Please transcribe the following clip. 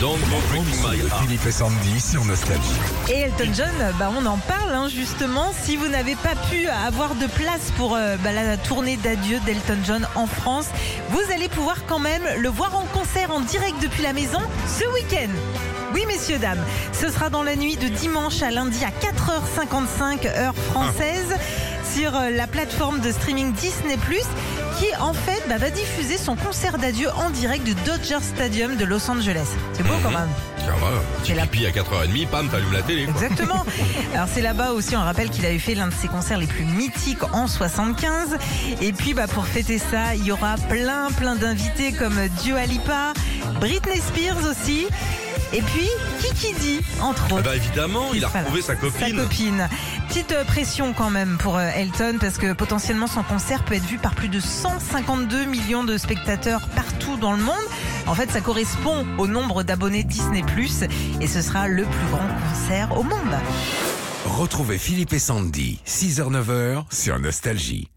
Don't go breaking my heart. Philippe et Sandy sur Nostalgie. Et Elton John, bah, on en parle hein, justement. Si vous n'avez pas pu avoir de place pour euh, bah, la tournée d'adieu d'Elton John en France, vous allez pouvoir quand même le voir en concert en direct depuis la maison ce week-end. Oui, messieurs, dames, ce sera dans la nuit de dimanche à lundi à 4h55 heure française sur euh, la plateforme de streaming Disney+, qui en fait bah, va diffuser son concert d'adieu en direct du Dodger Stadium de Los Angeles. C'est beau quand même. Ça va, petit C'est la- à 4h30, pam, t'allumes la télé. quoi. Exactement. Alors c'est là-bas aussi, on rappelle qu'il avait fait l'un de ses concerts les plus mythiques en 75. Et puis bah, pour fêter ça, il y aura plein plein d'invités comme Dua Lipa, Britney Spears aussi. Et puis Kiki D, entre Ah autres. bah évidemment, il a Voilà. retrouvé sa copine. Sa copine. Petite euh, pression quand même pour euh, Elton parce que potentiellement son concert peut être vu par plus de 152 millions de spectateurs partout dans le monde. En fait, ça correspond au nombre d'abonnés Disney ⁇ et ce sera le plus grand concert au monde. Retrouvez Philippe et Sandy, 6h-9h sur Nostalgie.